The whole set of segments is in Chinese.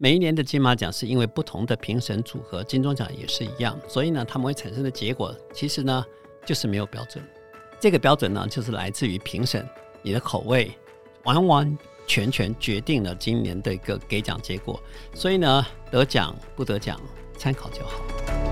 每一年的金马奖是因为不同的评审组合，金钟奖也是一样，所以呢，他们会产生的结果其实呢就是没有标准。这个标准呢就是来自于评审，你的口味完完全全决定了今年的一个给奖结果。所以呢，得奖不得奖参考就好。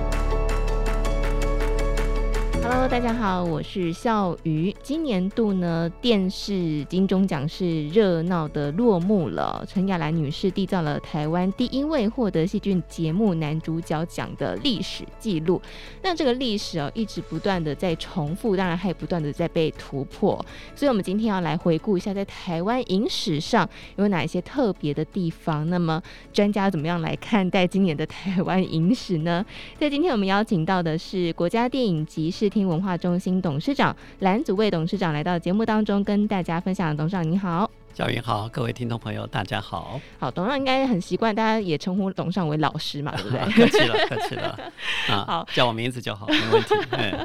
Hello，大家好，我是笑鱼。今年度呢，电视金钟奖是热闹的落幕了。陈亚兰女士缔造了台湾第一位获得戏剧节目男主角奖的历史记录。那这个历史哦，一直不断的在重复，当然还不断的在被突破。所以，我们今天要来回顾一下，在台湾影史上有哪一些特别的地方。那么，专家怎么样来看待今年的台湾影史呢？在今天我们邀请到的是国家电影及视听文化中心董事长蓝祖卫董事长来到节目当中，跟大家分享。董事长你好，小云好，各位听众朋友大家好。好，董事长应该很习惯，大家也称呼董事长为老师嘛，对不对？客气了，客气了。啊，好，叫我名字就好，没问题。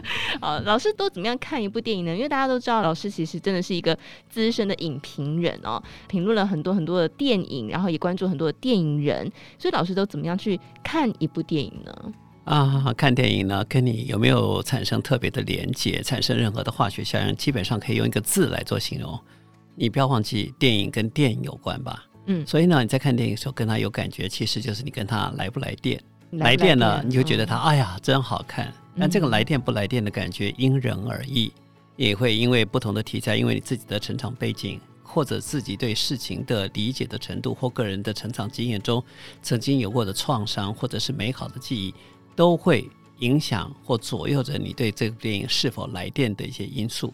好，老师都怎么样看一部电影呢？因为大家都知道，老师其实真的是一个资深的影评人哦，评论了很多很多的电影，然后也关注很多的电影人，所以老师都怎么样去看一部电影呢？啊，看电影呢，跟你有没有产生特别的连接，产生任何的化学效应，基本上可以用一个字来做形容。你不要忘记，电影跟电影有关吧？嗯，所以呢，你在看电影的时候跟他有感觉，其实就是你跟他来不来电。来电呢，你就觉得他，哎呀，真好看。但这个来电不来电的感觉因人而异，也会因为不同的题材，因为你自己的成长背景，或者自己对事情的理解的程度，或个人的成长经验中曾经有过的创伤，或者是美好的记忆。都会影响或左右着你对这部电影是否来电的一些因素。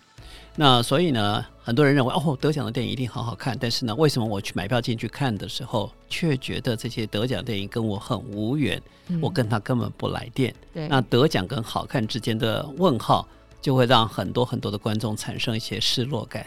那所以呢，很多人认为哦，得奖的电影一定好好看。但是呢，为什么我去买票进去看的时候，却觉得这些得奖电影跟我很无缘？嗯、我跟他根本不来电。对，那得奖跟好看之间的问号，就会让很多很多的观众产生一些失落感。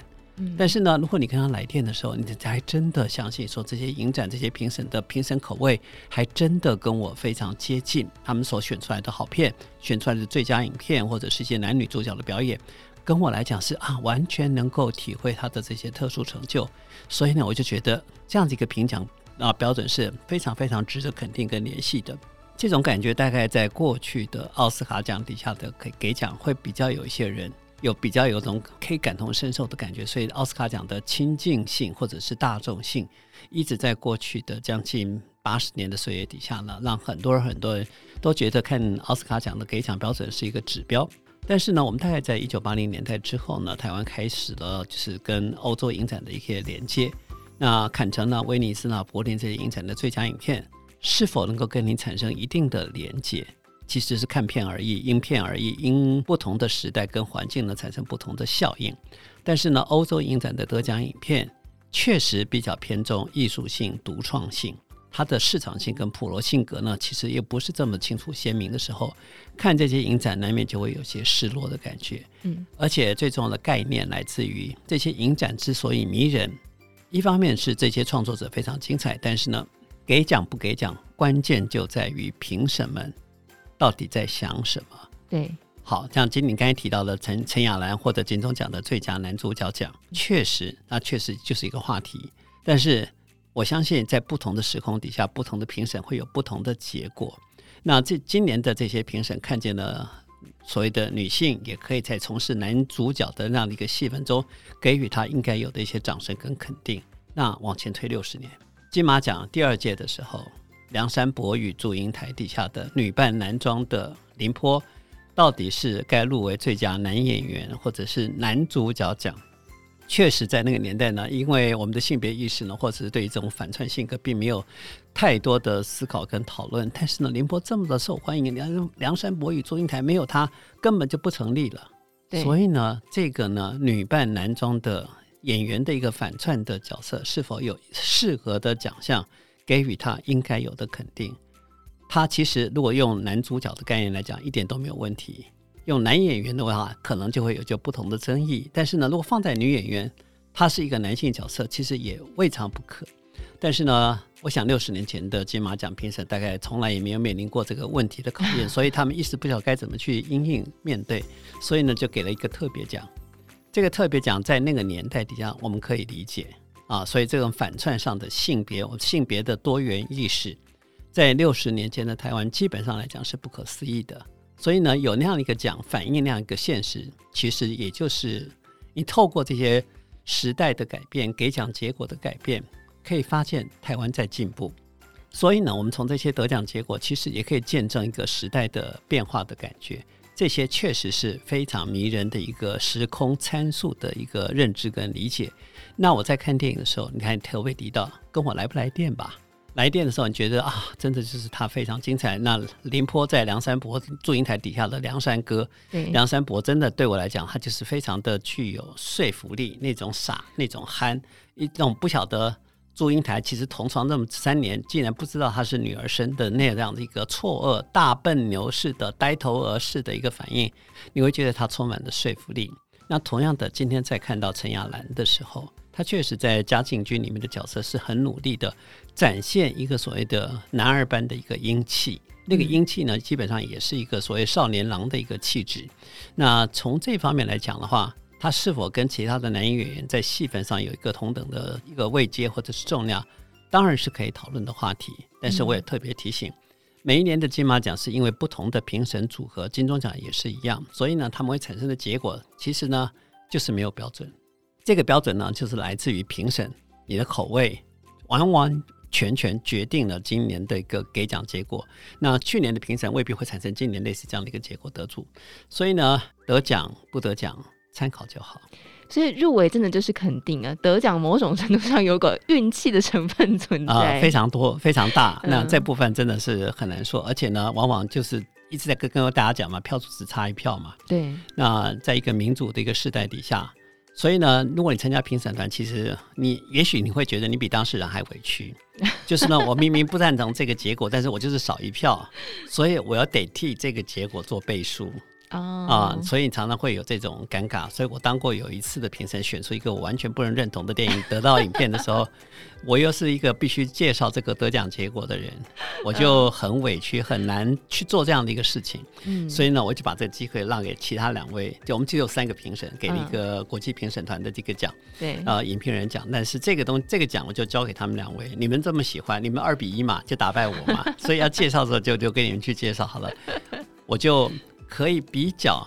但是呢，如果你跟他来电的时候，你还真的相信说，这些影展这些评审的评审口味还真的跟我非常接近，他们所选出来的好片，选出来的最佳影片或者是一些男女主角的表演，跟我来讲是啊，完全能够体会他的这些特殊成就。所以呢，我就觉得这样子一个评奖啊标准是非常非常值得肯定跟联系的。这种感觉大概在过去的奥斯卡奖底下的给给奖会比较有一些人。有比较有种可以感同身受的感觉，所以奥斯卡奖的亲近性或者是大众性，一直在过去的将近八十年的岁月底下呢，让很多人很多人都觉得看奥斯卡奖的给奖标准是一个指标。但是呢，我们大概在一九八零年代之后呢，台湾开始了就是跟欧洲影展的一些连接。那坎城呢、威尼斯呢、柏林这些影展的最佳影片，是否能够跟你产生一定的连接？其实是看片而异，因片而异，因不同的时代跟环境呢产生不同的效应。但是呢，欧洲影展的得奖影片确实比较偏重艺术性、独创性，它的市场性跟普罗性格呢，其实也不是这么清楚鲜明的时候，看这些影展难免就会有些失落的感觉。嗯，而且最重要的概念来自于这些影展之所以迷人，一方面是这些创作者非常精彩，但是呢，给奖不给奖，关键就在于评审们。到底在想什么？对，好，像今你刚才提到的陈陈亚兰获得金钟奖的最佳男主角奖，确实，那确实就是一个话题。但是我相信，在不同的时空底下，不同的评审会有不同的结果。那这今年的这些评审看见了所谓的女性，也可以在从事男主角的那样的一个戏份中，给予他应该有的一些掌声跟肯定。那往前推六十年，金马奖第二届的时候。梁山伯与祝英台底下的女扮男装的林波，到底是该入围最佳男演员，或者是男主角奖？确实，在那个年代呢，因为我们的性别意识呢，或者是对于这种反串性格，并没有太多的思考跟讨论。但是呢，林波这么的受欢迎，梁梁山伯与祝英台没有他，根本就不成立了。所以呢，这个呢，女扮男装的演员的一个反串的角色，是否有适合的奖项？给予他应该有的肯定，他其实如果用男主角的概念来讲，一点都没有问题。用男演员的话，可能就会有就不同的争议。但是呢，如果放在女演员，她是一个男性角色，其实也未尝不可。但是呢，我想六十年前的金马奖评审大概从来也没有面临过这个问题的考验，所以他们一时不晓得该怎么去因应面对，所以呢，就给了一个特别奖。这个特别奖在那个年代底下，我们可以理解。啊，所以这种反串上的性别、性别的多元意识，在六十年前的台湾，基本上来讲是不可思议的。所以呢，有那样一个奖，反映那样一个现实，其实也就是你透过这些时代的改变，给奖结果的改变，可以发现台湾在进步。所以呢，我们从这些得奖结果，其实也可以见证一个时代的变化的感觉。这些确实是非常迷人的一个时空参数的一个认知跟理解。那我在看电影的时候，你看特别提到跟我来不来电吧？来电的时候，你觉得啊，真的就是他非常精彩。那林坡在梁山伯祝英台底下的梁山歌，对梁山伯真的对我来讲，他就是非常的具有说服力，那种傻，那种憨，一种不晓得。祝英台其实同床那么三年，竟然不知道她是女儿身的那样的一个错愕、大笨牛似的呆头鹅似的一个反应，你会觉得她充满了说服力。那同样的，今天在看到陈亚兰的时候，她确实在嘉靖君里面的角色是很努力的展现一个所谓的男儿般的一个英气。那个英气呢，基本上也是一个所谓少年郎的一个气质。那从这方面来讲的话，他是否跟其他的男演员在戏份上有一个同等的一个位阶或者是重量，当然是可以讨论的话题。但是我也特别提醒，每一年的金马奖是因为不同的评审组合，金钟奖也是一样，所以呢，他们会产生的结果其实呢就是没有标准。这个标准呢就是来自于评审，你的口味完完全全决定了今年的一个给奖结果。那去年的评审未必会产生今年类似这样的一个结果得主，所以呢，得奖不得奖。参考就好，所以入围真的就是肯定啊，得奖某种程度上有个运气的成分存在，呃，非常多，非常大。那这部分真的是很难说，嗯、而且呢，往往就是一直在跟跟大家讲嘛，票数只差一票嘛。对。那在一个民主的一个时代底下，所以呢，如果你参加评审团，其实你也许你会觉得你比当事人还委屈，就是呢，我明明不赞同这个结果，但是我就是少一票，所以我要得替这个结果做背书。啊、oh. 嗯，所以常常会有这种尴尬。所以我当过有一次的评审，选出一个我完全不能认同的电影得到影片的时候，我又是一个必须介绍这个得奖结果的人，我就很委屈，很难去做这样的一个事情。嗯，所以呢，我就把这个机会让给其他两位，就我们只有三个评审，给了一个国际评审团的这个奖，对，呃，影评人奖。但是这个东这个奖我就交给他们两位，你们这么喜欢，你们二比一嘛，就打败我嘛。所以要介绍的时候就就给你们去介绍好了，我就。可以比较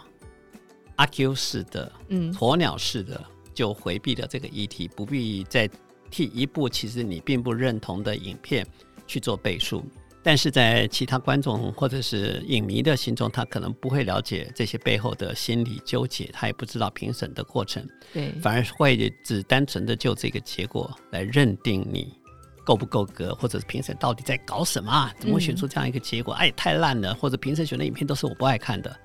阿 Q 式的、鸵鸟式的，就回避了这个议题，不必再替一部其实你并不认同的影片去做背书。但是在其他观众或者是影迷的心中，他可能不会了解这些背后的心理纠结，他也不知道评审的过程，对，反而会只单纯的就这个结果来认定你够不够格，或者是评审到底在搞什么？怎么会选出这样一个结果？嗯、哎，太烂了！或者评审选的影片都是我不爱看的，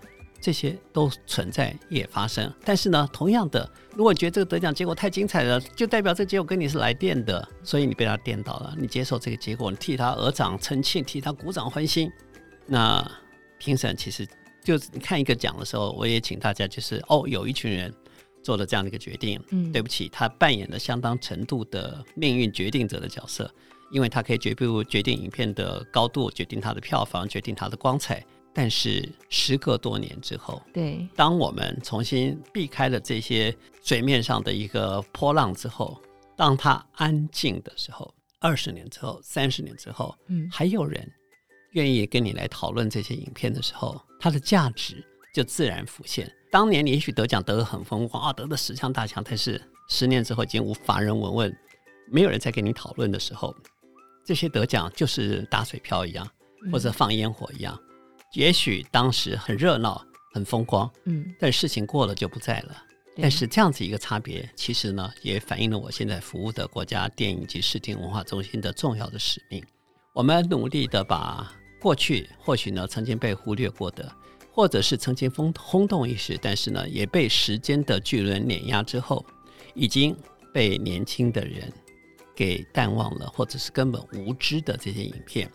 这些都存在也发生。但是呢，同样的，如果觉得这个得奖结果太精彩了，就代表这个结果跟你是来电的，所以你被他电到了，你接受这个结果，你替他额掌称庆，替他鼓掌欢心。那评审其实就你看一个奖的时候，我也请大家就是哦，有一群人。做了这样的一个决定，嗯，对不起，他扮演了相当程度的命运决定者的角色，因为他可以决不决定影片的高度，决定它的票房，决定它的光彩。但是时隔多年之后，对，当我们重新避开了这些水面上的一个波浪之后，当他安静的时候，二十年之后，三十年之后，嗯，还有人愿意跟你来讨论这些影片的时候，它的价值就自然浮现。当年你也许得奖得得很风光啊，得的十项大奖，但是十年之后已经无法人闻问，没有人再跟你讨论的时候，这些得奖就是打水漂一样，或者放烟火一样。嗯、也许当时很热闹、很风光，嗯，但事情过了就不在了。嗯、但是这样子一个差别，其实呢，也反映了我现在服务的国家电影及视听文化中心的重要的使命。我们努力的把过去或许呢曾经被忽略过的。或者是曾经轰轰动一时，但是呢，也被时间的巨轮碾压之后，已经被年轻的人给淡忘了，或者是根本无知的这些影片，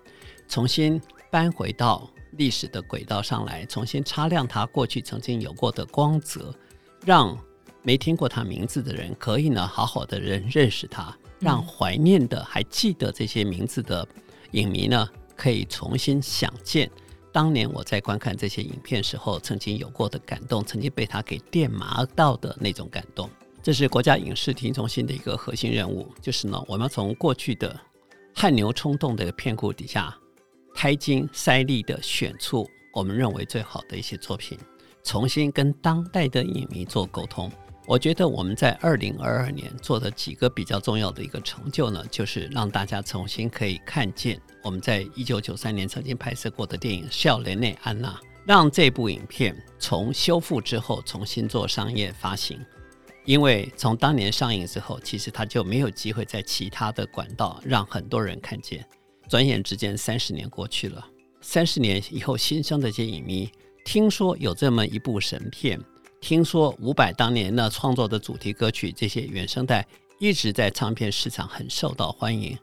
重新搬回到历史的轨道上来，重新擦亮它过去曾经有过的光泽，让没听过他名字的人可以呢好好的人认识他，让怀念的还记得这些名字的影迷呢可以重新想见。当年我在观看这些影片时候，曾经有过的感动，曾经被他给电麻到的那种感动。这是国家影视听中心的一个核心任务，就是呢，我们从过去的汗牛充栋的片库底下，开金筛利的选出我们认为最好的一些作品，重新跟当代的影迷做沟通。我觉得我们在二零二二年做的几个比较重要的一个成就呢，就是让大家重新可以看见我们在一九九三年曾经拍摄过的电影《少年的安娜》，让这部影片从修复之后重新做商业发行。因为从当年上映之后，其实它就没有机会在其他的管道让很多人看见。转眼之间，三十年过去了。三十年以后，新生的这些影迷听说有这么一部神片，听说伍佰当年呢创作的主题歌曲这些原声带一直在唱片市场很受到欢迎，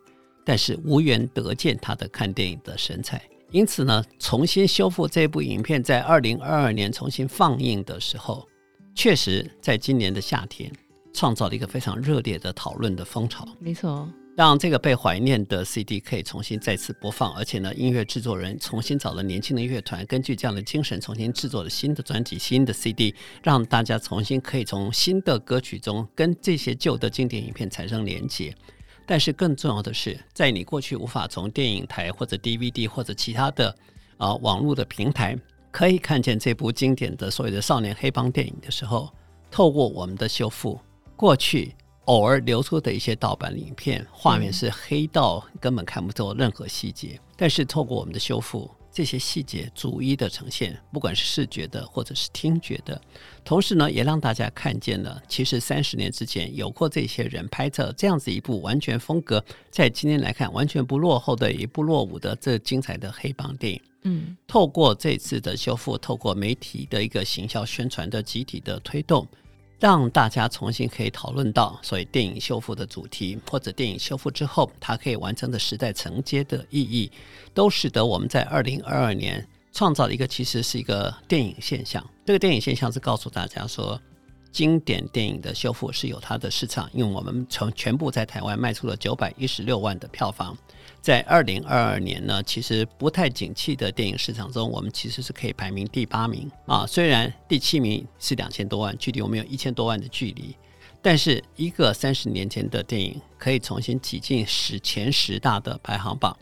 但是无缘得见他的看电影的神采。因此呢，重新修复这部影片，在二零二二年重新放映的时候。确实，在今年的夏天，创造了一个非常热烈的讨论的风潮。没错，让这个被怀念的 CD 可以重新再次播放，而且呢，音乐制作人重新找了年轻的乐团，根据这样的精神重新制作了新的专辑、新的 CD，让大家重新可以从新的歌曲中跟这些旧的经典影片产生连接。但是更重要的是，在你过去无法从电影台或者 DVD 或者其他的啊、网络的平台。可以看见这部经典的所谓的少年黑帮电影的时候，透过我们的修复，过去偶尔流出的一些盗版影片，画面是黑到根本看不透任何细节。但是透过我们的修复，这些细节逐一的呈现，不管是视觉的或者是听觉的，同时呢，也让大家看见了，其实三十年之前有过这些人拍摄这样子一部完全风格，在今天来看完全不落后的也不落伍的这精彩的黑帮电影。嗯，透过这次的修复，透过媒体的一个行销宣传的集体的推动，让大家重新可以讨论到所谓电影修复的主题，或者电影修复之后它可以完成的时代承接的意义，都使得我们在二零二二年创造了一个其实是一个电影现象。这个电影现象是告诉大家说，经典电影的修复是有它的市场，因为我们从全部在台湾卖出了九百一十六万的票房。在二零二二年呢，其实不太景气的电影市场中，我们其实是可以排名第八名啊。虽然第七名是两千多万，距离我们有一千多万的距离，但是一个三十年前的电影可以重新挤进史前十大的排行榜，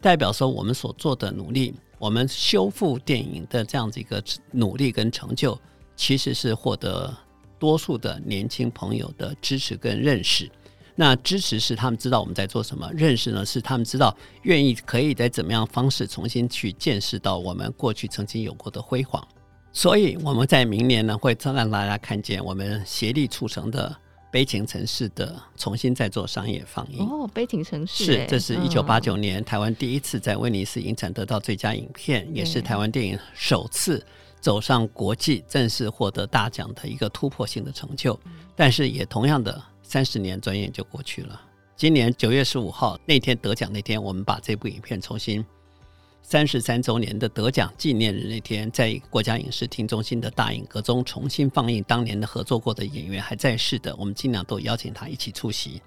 代表说我们所做的努力，我们修复电影的这样子一个努力跟成就，其实是获得多数的年轻朋友的支持跟认识。那支持是他们知道我们在做什么，认识呢是他们知道愿意可以在怎么样方式重新去见识到我们过去曾经有过的辉煌，所以我们在明年呢会再让大家看见我们协力促成的《悲情城市》的重新再做商业放映。哦，《悲情城市》是，这是一九八九年台湾第一次在威尼斯影展得到最佳影片，也是台湾电影首次走上国际正式获得大奖的一个突破性的成就，但是也同样的。三十年转眼就过去了。今年九月十五号那天得奖那天，我们把这部影片重新三十三周年的得奖纪念日那天，在国家影视厅中心的大影阁中重新放映当年的合作过的演员还在世的，我们尽量都邀请他一起出席。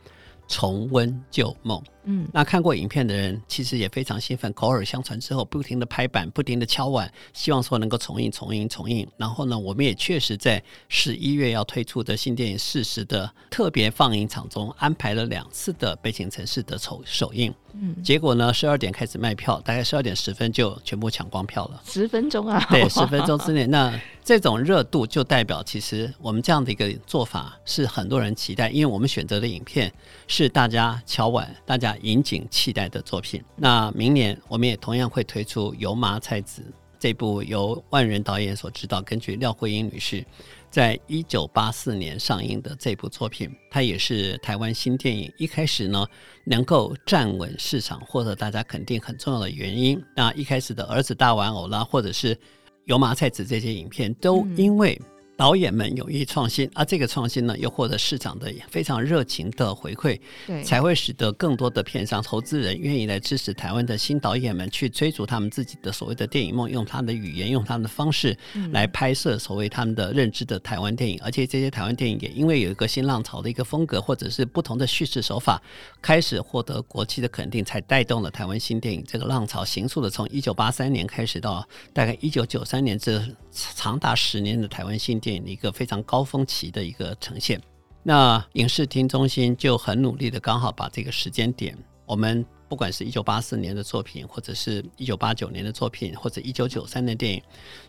重温旧梦，嗯，那看过影片的人其实也非常兴奋，口耳相传之后，不停的拍板，不停的敲碗，希望说能够重映、重映、重映。然后呢，我们也确实在十一月要推出的新电影《事实》的特别放映场中安排了两次的《北京城市》的首首映。嗯，结果呢，十二点开始卖票，大概十二点十分就全部抢光票了。十分钟啊？对，十分钟之内那。这种热度就代表，其实我们这样的一个做法是很多人期待，因为我们选择的影片是大家敲碗、大家引颈期待的作品。那明年我们也同样会推出《油麻菜籽》这部由万人导演所执导，根据廖慧英女士在一九八四年上映的这部作品，它也是台湾新电影一开始呢能够站稳市场、获得大家肯定很重要的原因。那一开始的儿子大玩偶啦，或者是。油麻菜籽这些影片都因为导演们勇于创新，而这个创新呢，又获得市场的非常热情的回馈，对，才会使得更多的片商、投资人愿意来支持台湾的新导演们去追逐他们自己的所谓的电影梦，用他们的语言、用他们的方式来拍摄所谓他们的认知的台湾电影。而且这些台湾电影也因为有一个新浪潮的一个风格，或者是不同的叙事手法，开始获得国际的肯定，才带动了台湾新电影这个浪潮，行速的从一九八三年开始到大概一九九三年这长达十年的台湾新电影。电影一个非常高峰期的一个呈现。那影视厅中心就很努力的，刚好把这个时间点，我们不管是一九八四年的作品，或者是一九八九年的作品，或者一九九三年的电影，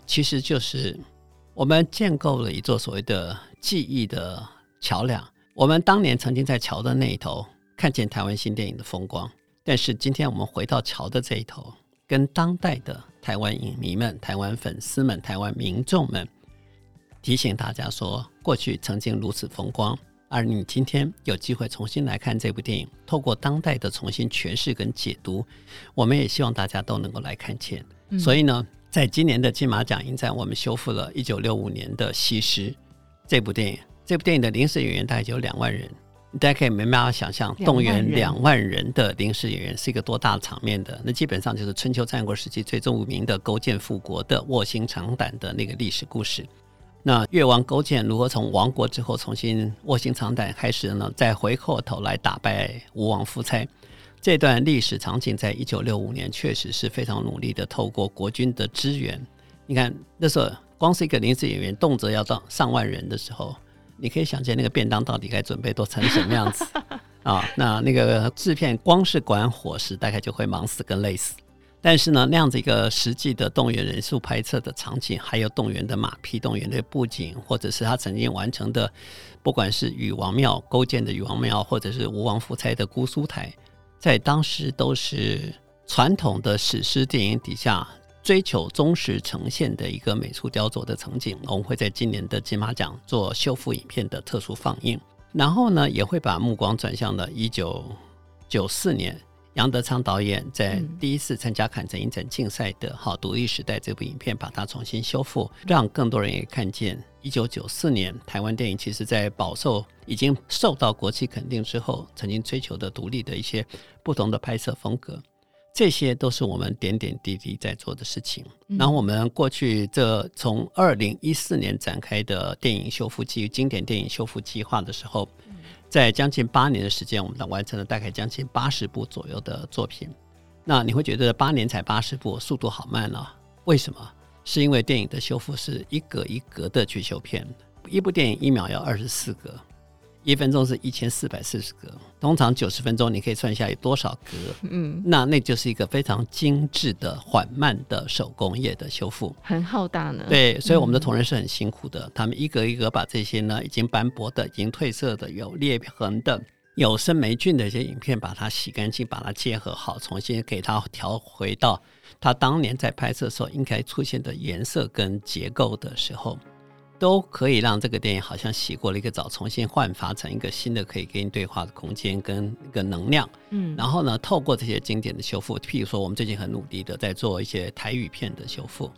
其实就是我们建构了一座所谓的记忆的桥梁。我们当年曾经在桥的那一头看见台湾新电影的风光，但是今天我们回到桥的这一头，跟当代的台湾影迷们、台湾粉丝们、台湾民众们提醒大家说，过去曾经如此风光。而你今天有机会重新来看这部电影，透过当代的重新诠释跟解读，我们也希望大家都能够来看见。嗯、所以呢，在今年的金马奖影展，我们修复了一九六五年的《西施》这部电影。这部电影的临时演员大概就有两万人，大家可以没办法想象，动员两万人的临时演员是一个多大的场面的。那基本上就是春秋战国时期最著名的勾践复国的卧薪尝胆的那个历史故事。那越王勾践如何从亡国之后重新卧薪尝胆开始呢？再回过头来打败吴王夫差，这段历史场景在一九六五年确实是非常努力的，透过国军的支援。你看那时候光是一个临时演员，动辄要到上万人的时候，你可以想见那个便当到底该准备都成什么样子啊？那那个制片光是管伙食，大概就会忙死跟累死。但是呢，那样子一个实际的动员人数拍摄的场景，还有动员的马匹、动员的布景，或者是他曾经完成的，不管是禹王庙、勾践的禹王庙，或者是吴王夫差的姑苏台，在当时都是传统的史诗电影底下追求忠实呈现的一个美术雕琢的场景。我们会在今年的金马奖做修复影片的特殊放映，然后呢，也会把目光转向了一九九四年。杨德昌导演在第一次参加坎城影展竞赛的《好独立时代》这部影片，把它重新修复，让更多人也看见一九九四年台湾电影其实在饱受已经受到国际肯定之后，曾经追求的独立的一些不同的拍摄风格，这些都是我们点点滴滴在做的事情。然后我们过去这从二零一四年展开的电影修复计经典电影修复计划的时候。在将近八年的时间，我们完成了大概将近八十部左右的作品。那你会觉得八年才八十部，速度好慢呢？为什么？是因为电影的修复是一格一格的去修片，一部电影一秒要二十四格。一分钟是一千四百四十格，通常九十分钟你可以算一下有多少格？嗯，那那就是一个非常精致的缓慢的手工业的修复，很浩大呢。对，所以我们的同仁是很辛苦的，嗯、他们一格一格把这些呢已经斑驳的、已经褪色的、有裂痕的、有生霉菌的一些影片，把它洗干净，把它结合好，重新给它调回到它当年在拍摄的时候应该出现的颜色跟结构的时候。都可以让这个电影好像洗过了一个澡，重新焕发成一个新的可以跟你对话的空间跟一个能量。嗯，然后呢，透过这些经典的修复，譬如说我们最近很努力的在做一些台语片的修复。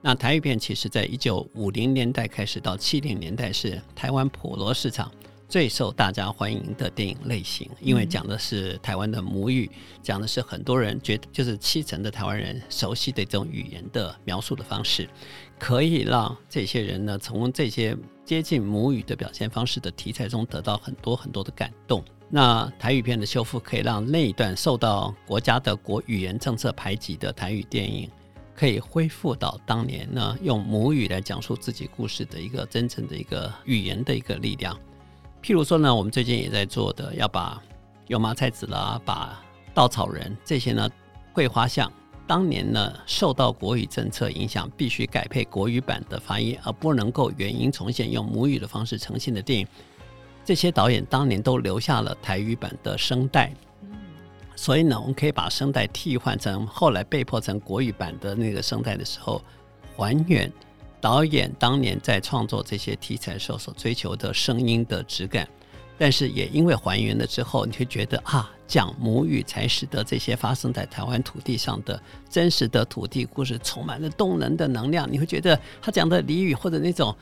那台语片其实在一九五零年代开始到七零年代是台湾普罗市场最受大家欢迎的电影类型，因为讲的是台湾的母语，讲的是很多人觉得就是七成的台湾人熟悉的这种语言的描述的方式。可以让这些人呢，从这些接近母语的表现方式的题材中得到很多很多的感动。那台语片的修复，可以让那一段受到国家的国语言政策排挤的台语电影，可以恢复到当年呢用母语来讲述自己故事的一个真诚的一个语言的一个力量。譬如说呢，我们最近也在做的，要把有麻菜籽啦，把稻草人这些呢桂花像。当年呢，受到国语政策影响，必须改配国语版的发音，而不能够原音重现用母语的方式呈现的电影，这些导演当年都留下了台语版的声带。所以呢，我们可以把声带替换成后来被迫成国语版的那个声带的时候，还原导演当年在创作这些题材时候所追求的声音的质感。但是也因为还原了之后，你会觉得啊，讲母语才使得这些发生在台湾土地上的真实的土地故事充满了动人的能量。你会觉得他讲的俚语或者那种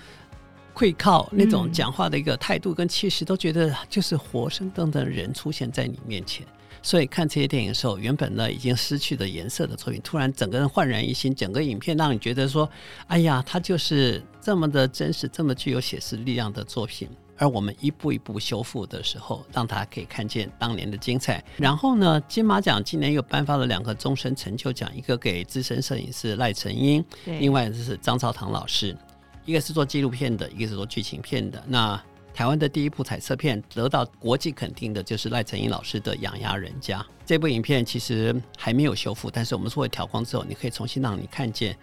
愧靠那种讲话的一个态度跟气势，都觉得就是活生生的人出现在你面前。所以看这些电影的时候，原本呢已经失去的颜色的作品，突然整个人焕然一新，整个影片让你觉得说，哎呀，它就是这么的真实，这么具有写实力量的作品。而我们一步一步修复的时候，让大家可以看见当年的精彩。然后呢，金马奖今年又颁发了两个终身成就奖，一个给资深摄影师赖成英，另外就是张超棠老师，一个是做纪录片的，一个是做剧情片的。那台湾的第一部彩色片得到国际肯定的，就是赖成英老师的《养鸭人家》这部影片，其实还没有修复，但是我们做调光之后，你可以重新让你看见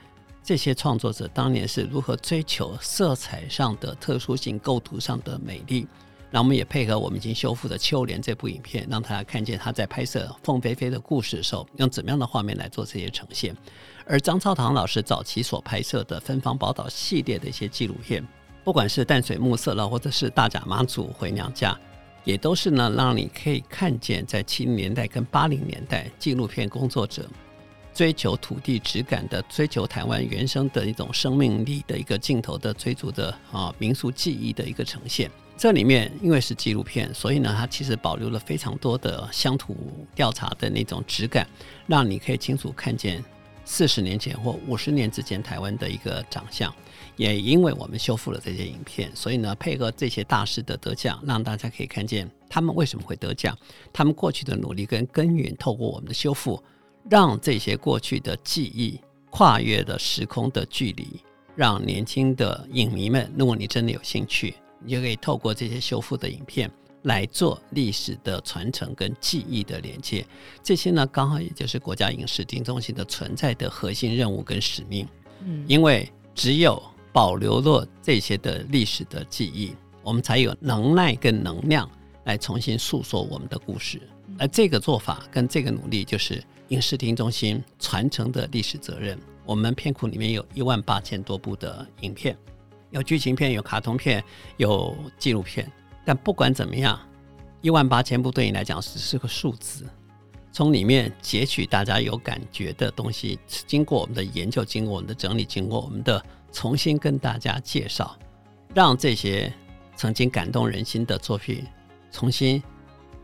这些创作者当年是如何追求色彩上的特殊性、构图上的美丽。那我们也配合我们已经修复的《秋莲》这部影片，让大家看见他在拍摄凤飞飞的故事的时候，用怎么样的画面来做这些呈现。而张超堂老师早期所拍摄的《芬芳宝岛》系列的一些纪录片。不管是淡水暮色了，或者是大甲妈祖回娘家，也都是呢，让你可以看见在七零年代跟八零年代纪录片工作者追求土地质感的、追求台湾原生的一种生命力的一个镜头的追逐的啊民俗记忆的一个呈现。这里面因为是纪录片，所以呢，它其实保留了非常多的乡土调查的那种质感，让你可以清楚看见四十年前或五十年之前台湾的一个长相。也因为我们修复了这些影片，所以呢，配合这些大师的得奖，让大家可以看见他们为什么会得奖，他们过去的努力跟耕耘，透过我们的修复，让这些过去的记忆跨越了时空的距离，让年轻的影迷们，如果你真的有兴趣，你就可以透过这些修复的影片来做历史的传承跟记忆的连接。这些呢，刚好也就是国家影视厅中心的存在的核心任务跟使命。嗯，因为只有保留了这些的历史的记忆，我们才有能耐跟能量来重新诉说我们的故事。而这个做法跟这个努力，就是影视厅中心传承的历史责任。我们片库里面有一万八千多部的影片，有剧情片，有卡通片，有纪录片。但不管怎么样，一万八千部对你来讲只是个数字。从里面截取大家有感觉的东西，经过我们的研究，经过我们的整理，经过我们的。重新跟大家介绍，让这些曾经感动人心的作品重新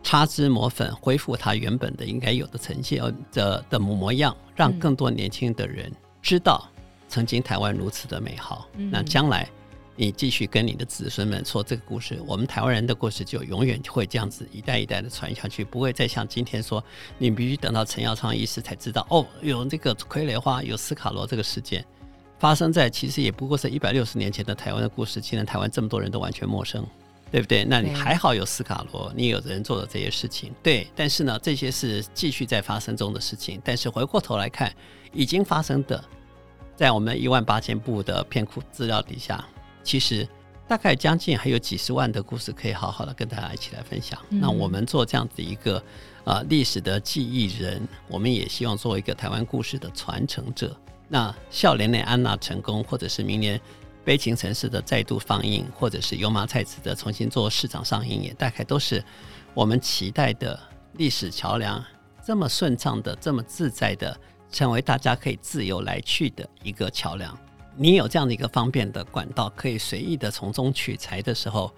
擦脂抹粉，恢复它原本的应该有的呈现的的模样，让更多年轻的人知道曾经台湾如此的美好。嗯、那将来你继续跟你的子孙们说这个故事，我们台湾人的故事就永远会这样子一代一代的传下去，不会再像今天说，你必须等到陈耀昌医师才知道哦，有这个傀儡花，有斯卡罗这个事件。发生在其实也不过是一百六十年前的台湾的故事，既然台湾这么多人都完全陌生，对不对？那你还好有斯卡罗，你有人做的这些事情，对。但是呢，这些是继续在发生中的事情。但是回过头来看，已经发生的，在我们一万八千部的片库资料底下，其实大概将近还有几十万的故事可以好好的跟大家一起来分享。嗯、那我们做这样子一个啊、呃、历史的记忆人，我们也希望做一个台湾故事的传承者。那笑脸脸安娜成功，或者是明年悲情城市的再度放映，或者是油麻菜籽的重新做市场上映，也大概都是我们期待的历史桥梁，这么顺畅的，这么自在的，成为大家可以自由来去的一个桥梁。你有这样的一个方便的管道，可以随意的从中取材的时候，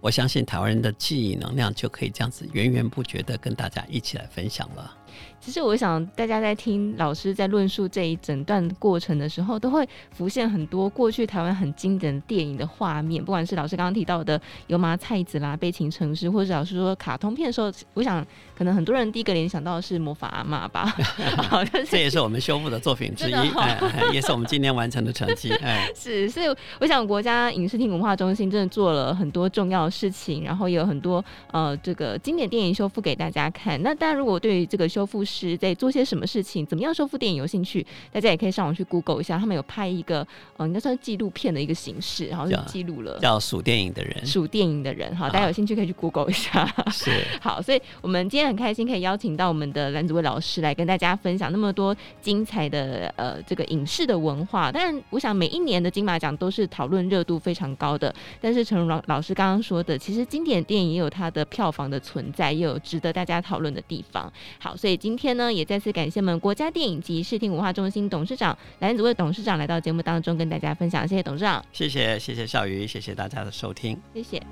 我相信台湾人的记忆能量就可以这样子源源不绝的跟大家一起来分享了。其实我想，大家在听老师在论述这一整段过程的时候，都会浮现很多过去台湾很经典的电影的画面。不管是老师刚刚提到的《油麻菜籽》啦，《悲情城市》，或者是老师说卡通片的时候，我想可能很多人第一个联想到的是《魔法阿妈》吧。好，这也是我们修复的作品之一，哎，也是我们今年完成的成绩。哎，是，所以我想国家影视厅文化中心真的做了很多重要的事情，然后也有很多呃这个经典电影修复给大家看。那大家，如果对于这个修复是在做些什么事情？怎么样修复电影？有兴趣，大家也可以上网去 Google 一下。他们有拍一个，呃，应该算是纪录片的一个形式，然后就记录了叫数电影的人，数电影的人。好，大家有兴趣可以去 Google 一下。是 好，所以我们今天很开心可以邀请到我们的蓝祖蔚老师来跟大家分享那么多精彩的呃这个影视的文化。当然，我想每一年的金马奖都是讨论热度非常高的。但是，陈荣老老师刚刚说的，其实经典电影也有它的票房的存在，也有值得大家讨论的地方。好，所以今天。呢，也再次感谢我们国家电影及视听文化中心董事长蓝子蔚董事长来到节目当中跟大家分享，谢谢董事长，谢谢谢谢小鱼，谢谢大家的收听，谢谢。